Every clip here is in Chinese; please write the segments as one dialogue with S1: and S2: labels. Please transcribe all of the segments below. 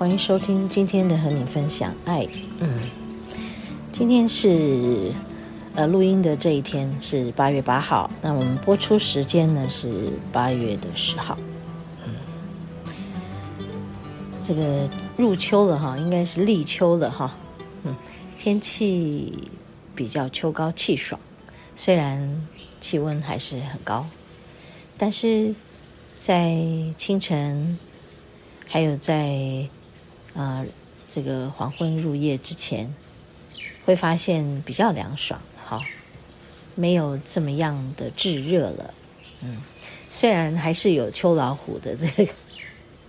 S1: 欢迎收听今天的和你分享爱。嗯，今天是呃录音的这一天是八月八号，那我们播出时间呢是八月的十号。嗯，这个入秋了哈，应该是立秋了哈。嗯，天气比较秋高气爽，虽然气温还是很高，但是在清晨还有在啊、呃，这个黄昏入夜之前，会发现比较凉爽，哈，没有这么样的炙热了。嗯，虽然还是有秋老虎的这个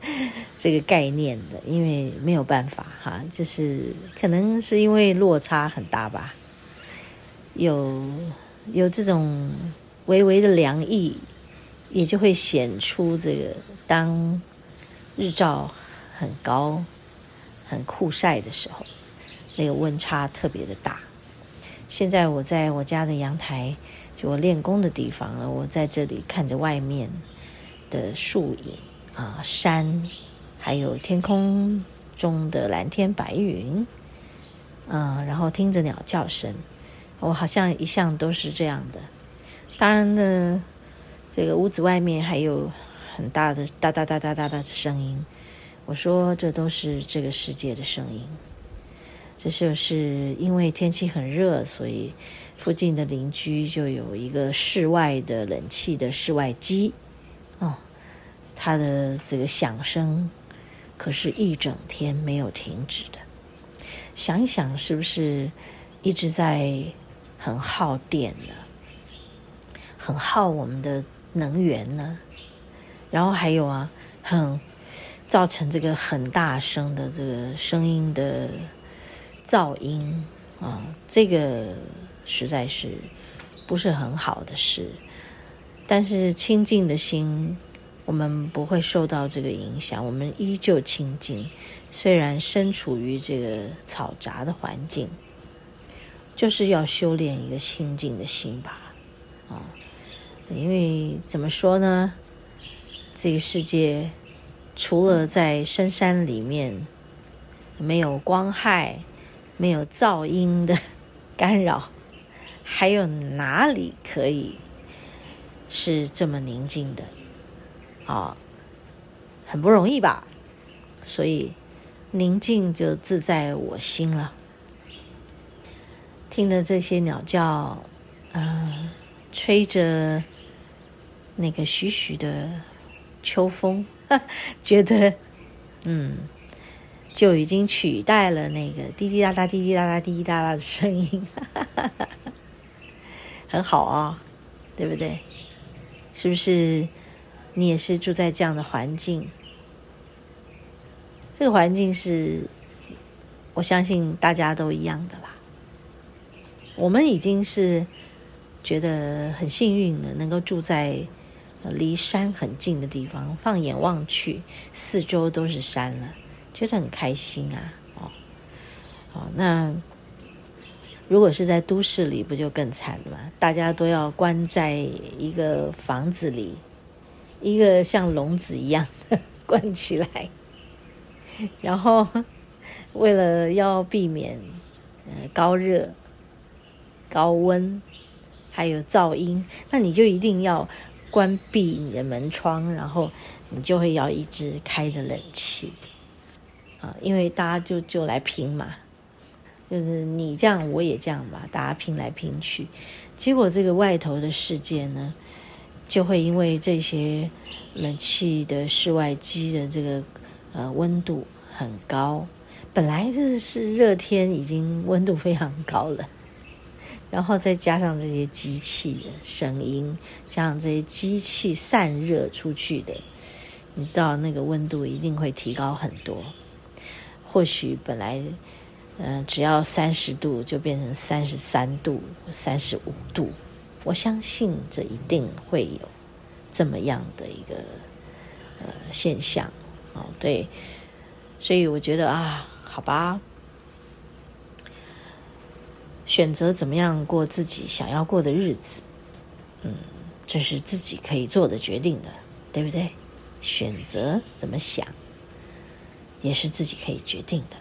S1: 这个概念的，因为没有办法哈，就是可能是因为落差很大吧，有有这种微微的凉意，也就会显出这个当日照很高。很酷晒的时候，那个温差特别的大。现在我在我家的阳台，就我练功的地方了。我在这里看着外面的树影啊，山，还有天空中的蓝天白云，嗯，然后听着鸟叫声，我好像一向都是这样的。当然呢，这个屋子外面还有很大的哒哒哒哒哒哒的声音。我说，这都是这个世界的声音。这就是因为天气很热，所以附近的邻居就有一个室外的冷气的室外机。哦，它的这个响声可是一整天没有停止的。想一想，是不是一直在很耗电呢？很耗我们的能源呢？然后还有啊，很。造成这个很大声的这个声音的噪音啊，这个实在是不是很好的事。但是清净的心，我们不会受到这个影响，我们依旧清净。虽然身处于这个嘈杂的环境，就是要修炼一个清净的心吧。啊，因为怎么说呢，这个世界。除了在深山里面没有光害、没有噪音的干扰，还有哪里可以是这么宁静的？啊，很不容易吧？所以宁静就自在我心了。听着这些鸟叫，嗯、吹着那个徐徐的秋风。觉得，嗯，就已经取代了那个滴滴答答、滴滴答答、滴滴答答的声音，很好啊，对不对？是不是？你也是住在这样的环境？这个环境是，我相信大家都一样的啦。我们已经是觉得很幸运了，能够住在。离山很近的地方，放眼望去，四周都是山了，觉得很开心啊！哦，哦，那如果是在都市里，不就更惨了吗？大家都要关在一个房子里，一个像笼子一样的 关起来，然后为了要避免呃高热、高温，还有噪音，那你就一定要。关闭你的门窗，然后你就会要一直开着冷气。啊，因为大家就就来拼嘛，就是你这样我也这样吧，大家拼来拼去，结果这个外头的世界呢，就会因为这些冷气的室外机的这个呃温度很高，本来就是热天，已经温度非常高了。然后再加上这些机器的声音，加上这些机器散热出去的，你知道那个温度一定会提高很多。或许本来嗯、只要三十度就变成三十三度、三十五度，我相信这一定会有这么样的一个呃现象哦，对，所以我觉得啊，好吧。选择怎么样过自己想要过的日子，嗯，这是自己可以做的决定的，对不对？选择怎么想，也是自己可以决定的。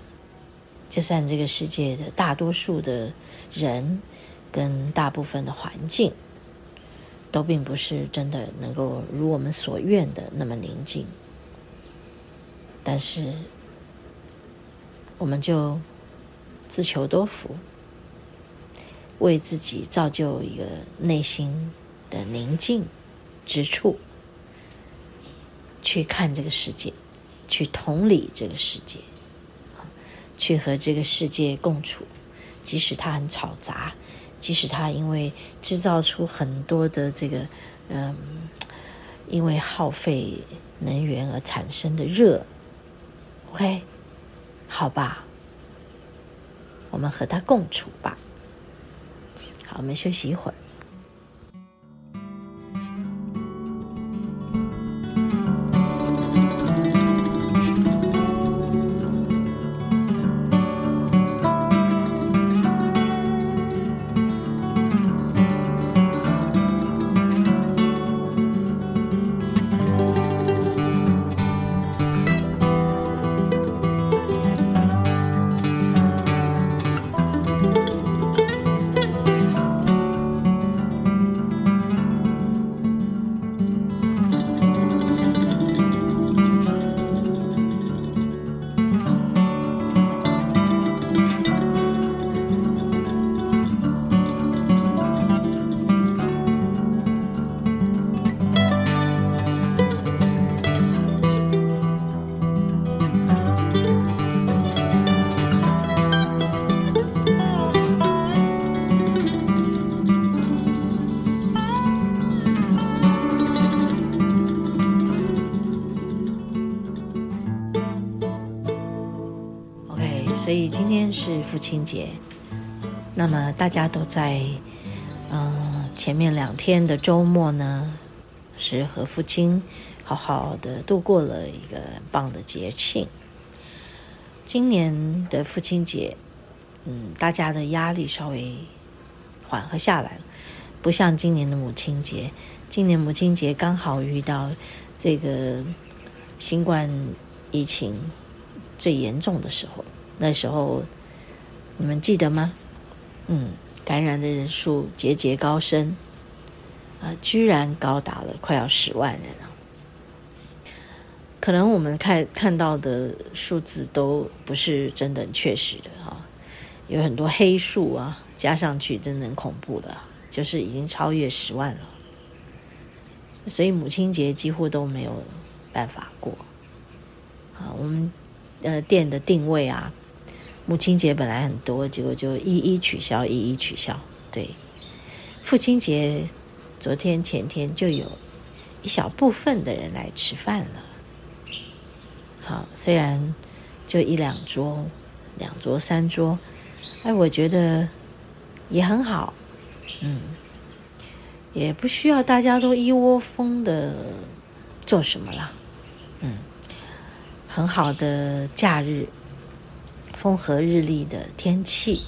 S1: 就算这个世界的大多数的人跟大部分的环境，都并不是真的能够如我们所愿的那么宁静，但是我们就自求多福。为自己造就一个内心的宁静之处，去看这个世界，去同理这个世界，去和这个世界共处，即使它很嘈杂，即使它因为制造出很多的这个，嗯，因为耗费能源而产生的热，OK，好吧，我们和它共处吧。好，我们休息一会儿。天是父亲节，那么大家都在嗯前面两天的周末呢，是和父亲好好的度过了一个棒的节庆。今年的父亲节，嗯，大家的压力稍微缓和下来了，不像今年的母亲节。今年母亲节刚好遇到这个新冠疫情最严重的时候。那时候，你们记得吗？嗯，感染的人数节节高升，啊、居然高达了快要十万人啊！可能我们看看到的数字都不是真的确实的哈、啊，有很多黑数啊，加上去真的很恐怖的，就是已经超越十万了。所以母亲节几乎都没有办法过。啊，我们呃店的定位啊。母亲节本来很多，结果就一一取消，一一取消。对，父亲节昨天前天就有一小部分的人来吃饭了。好，虽然就一两桌、两桌、三桌，哎，我觉得也很好。嗯，也不需要大家都一窝蜂的做什么了。嗯，很好的假日。风和日丽的天气，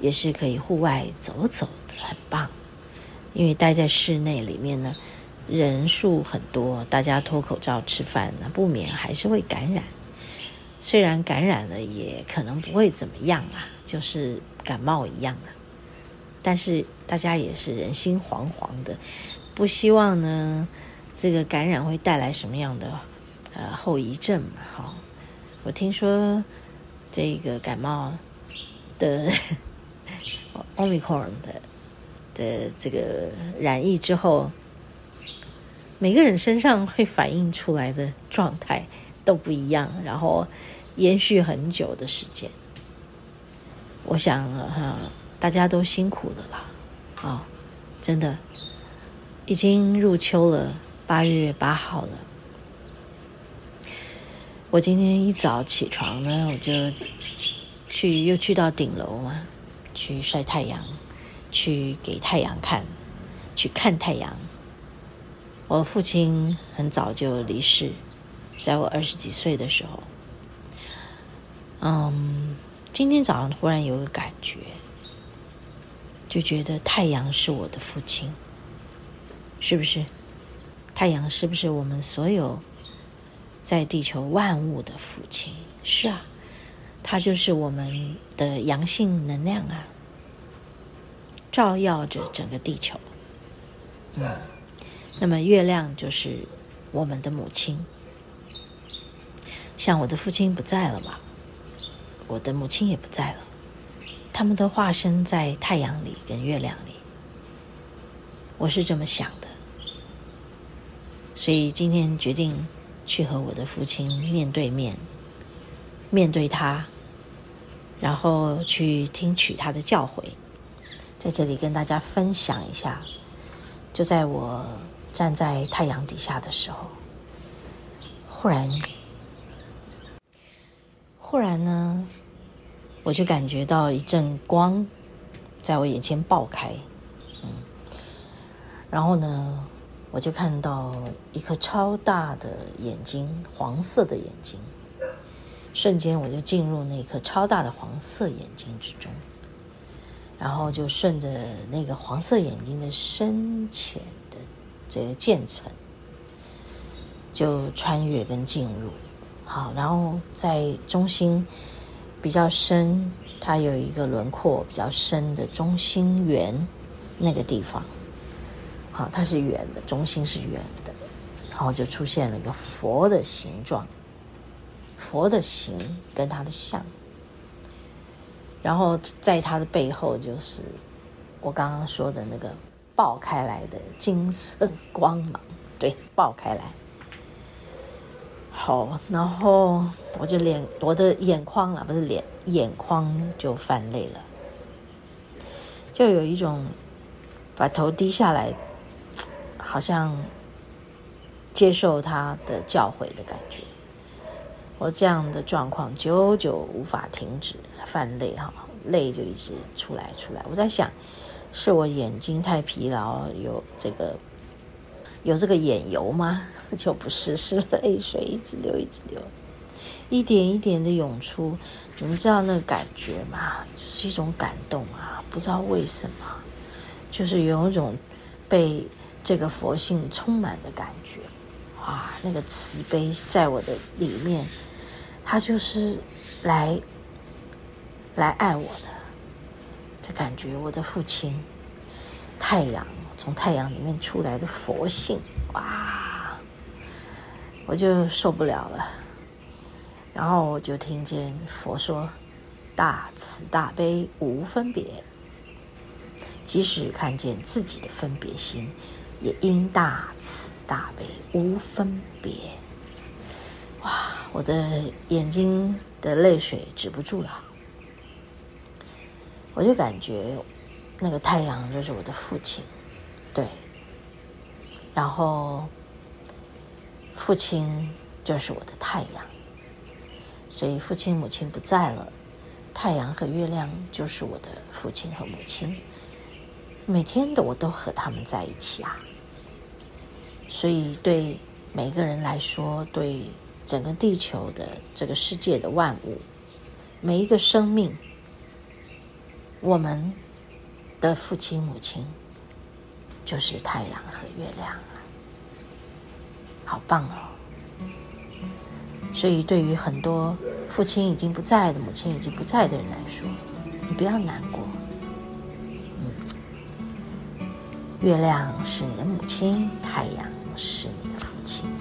S1: 也是可以户外走走的，很棒。因为待在室内里面呢，人数很多，大家脱口罩吃饭呢，不免还是会感染。虽然感染了，也可能不会怎么样啊，就是感冒一样啊。但是大家也是人心惶惶的，不希望呢，这个感染会带来什么样的呃后遗症嘛？哈，我听说。这个感冒的 Omicron 的的这个染疫之后，每个人身上会反映出来的状态都不一样，然后延续很久的时间。我想哈，大家都辛苦了啦，啊、真的已经入秋了，八月八号了。我今天一早起床呢，我就去又去到顶楼嘛，去晒太阳，去给太阳看，去看太阳。我父亲很早就离世，在我二十几岁的时候。嗯，今天早上突然有个感觉，就觉得太阳是我的父亲，是不是？太阳是不是我们所有在地球万物的父亲？是啊，它就是我们的阳性能量啊，照耀着整个地球。嗯。那么月亮就是我们的母亲，像我的父亲不在了嘛，我的母亲也不在了，他们都化身在太阳里跟月亮里，我是这么想的，所以今天决定去和我的父亲面对面，面对他，然后去听取他的教诲，在这里跟大家分享一下，就在我。站在太阳底下的时候，忽然，忽然呢，我就感觉到一阵光在我眼前爆开，嗯，然后呢，我就看到一颗超大的眼睛，黄色的眼睛，瞬间我就进入那颗超大的黄色眼睛之中，然后就顺着那个黄色眼睛的深浅的。这个渐层就穿越跟进入，好，然后在中心比较深，它有一个轮廓比较深的中心圆那个地方，好，它是圆的，中心是圆的，然后就出现了一个佛的形状，佛的形跟它的像，然后在它的背后就是我刚刚说的那个。爆开来的金色光芒，对，爆开来。好，然后我就脸，我的眼眶啊，不是脸，眼眶就泛泪了，就有一种把头低下来，好像接受他的教诲的感觉。我这样的状况久久无法停止泛泪，哈，泪就一直出来出来。我在想。是我眼睛太疲劳，有这个有这个眼油吗？就不是，是泪水一直流，一直流，一点一点的涌出。你们知道那个感觉吗？就是一种感动啊，不知道为什么，就是有一种被这个佛性充满的感觉。哇，那个慈悲在我的里面，他就是来来爱我的。这感觉，我的父亲，太阳从太阳里面出来的佛性，哇，我就受不了了。然后我就听见佛说：“大慈大悲无分别，即使看见自己的分别心，也应大慈大悲无分别。”哇，我的眼睛的泪水止不住了。我就感觉，那个太阳就是我的父亲，对。然后，父亲就是我的太阳，所以父亲母亲不在了，太阳和月亮就是我的父亲和母亲。每天的我都和他们在一起啊。所以对每个人来说，对整个地球的这个世界的万物，每一个生命。我们的父亲母亲就是太阳和月亮啊，好棒哦！所以，对于很多父亲已经不在的、母亲已经不在的人来说，你不要难过。嗯，月亮是你的母亲，太阳是你的父亲。